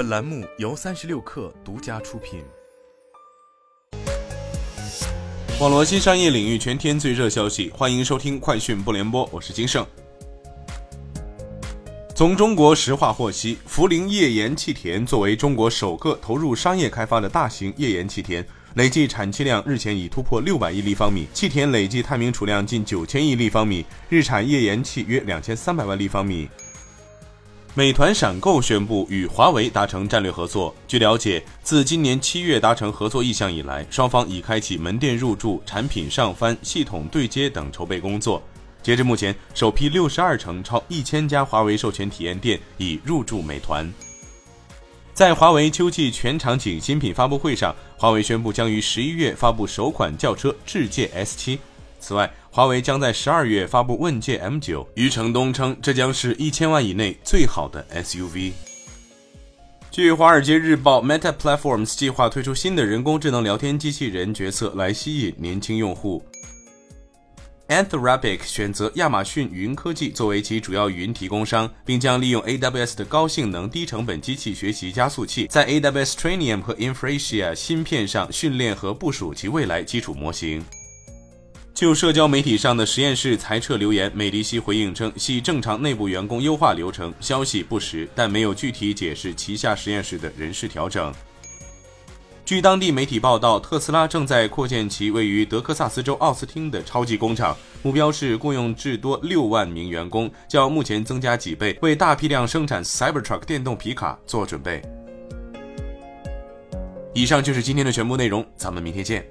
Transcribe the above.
本栏目由三十六氪独家出品。网络新商业领域全天最热消息，欢迎收听快讯不联播，我是金盛。从中国石化获悉，涪陵页岩气田作为中国首个投入商业开发的大型页岩气田，累计产气量日前已突破六百亿立方米，气田累计探明储量近九千亿立方米，日产页岩气约两千三百万立方米。美团闪购宣布与华为达成战略合作。据了解，自今年七月达成合作意向以来，双方已开启门店入驻、产品上翻、系统对接等筹备工作。截至目前，首批六十二城超一千家华为授权体验店已入驻美团。在华为秋季全场景新品发布会上，华为宣布将于十一月发布首款轿车智界 S7。此外，华为将在十二月发布问界 M9。余承东称，这将是一千万以内最好的 SUV。据《华尔街日报》，Meta Platforms 计划推出新的人工智能聊天机器人角色来吸引年轻用户。Anthropic 选择亚马逊云科技作为其主要云提供商，并将利用 AWS 的高性能、低成本机器学习加速器，在 AWS Trainium 和 Inferentia 芯片上训练和部署其未来基础模型。就社交媒体上的实验室裁撤留言，美迪西回应称系正常内部员工优化流程，消息不实，但没有具体解释旗下实验室的人事调整。据当地媒体报道，特斯拉正在扩建其位于德克萨斯州奥斯汀的超级工厂，目标是雇佣至多六万名员工，较目前增加几倍，为大批量生产 Cybertruck 电动皮卡做准备。以上就是今天的全部内容，咱们明天见。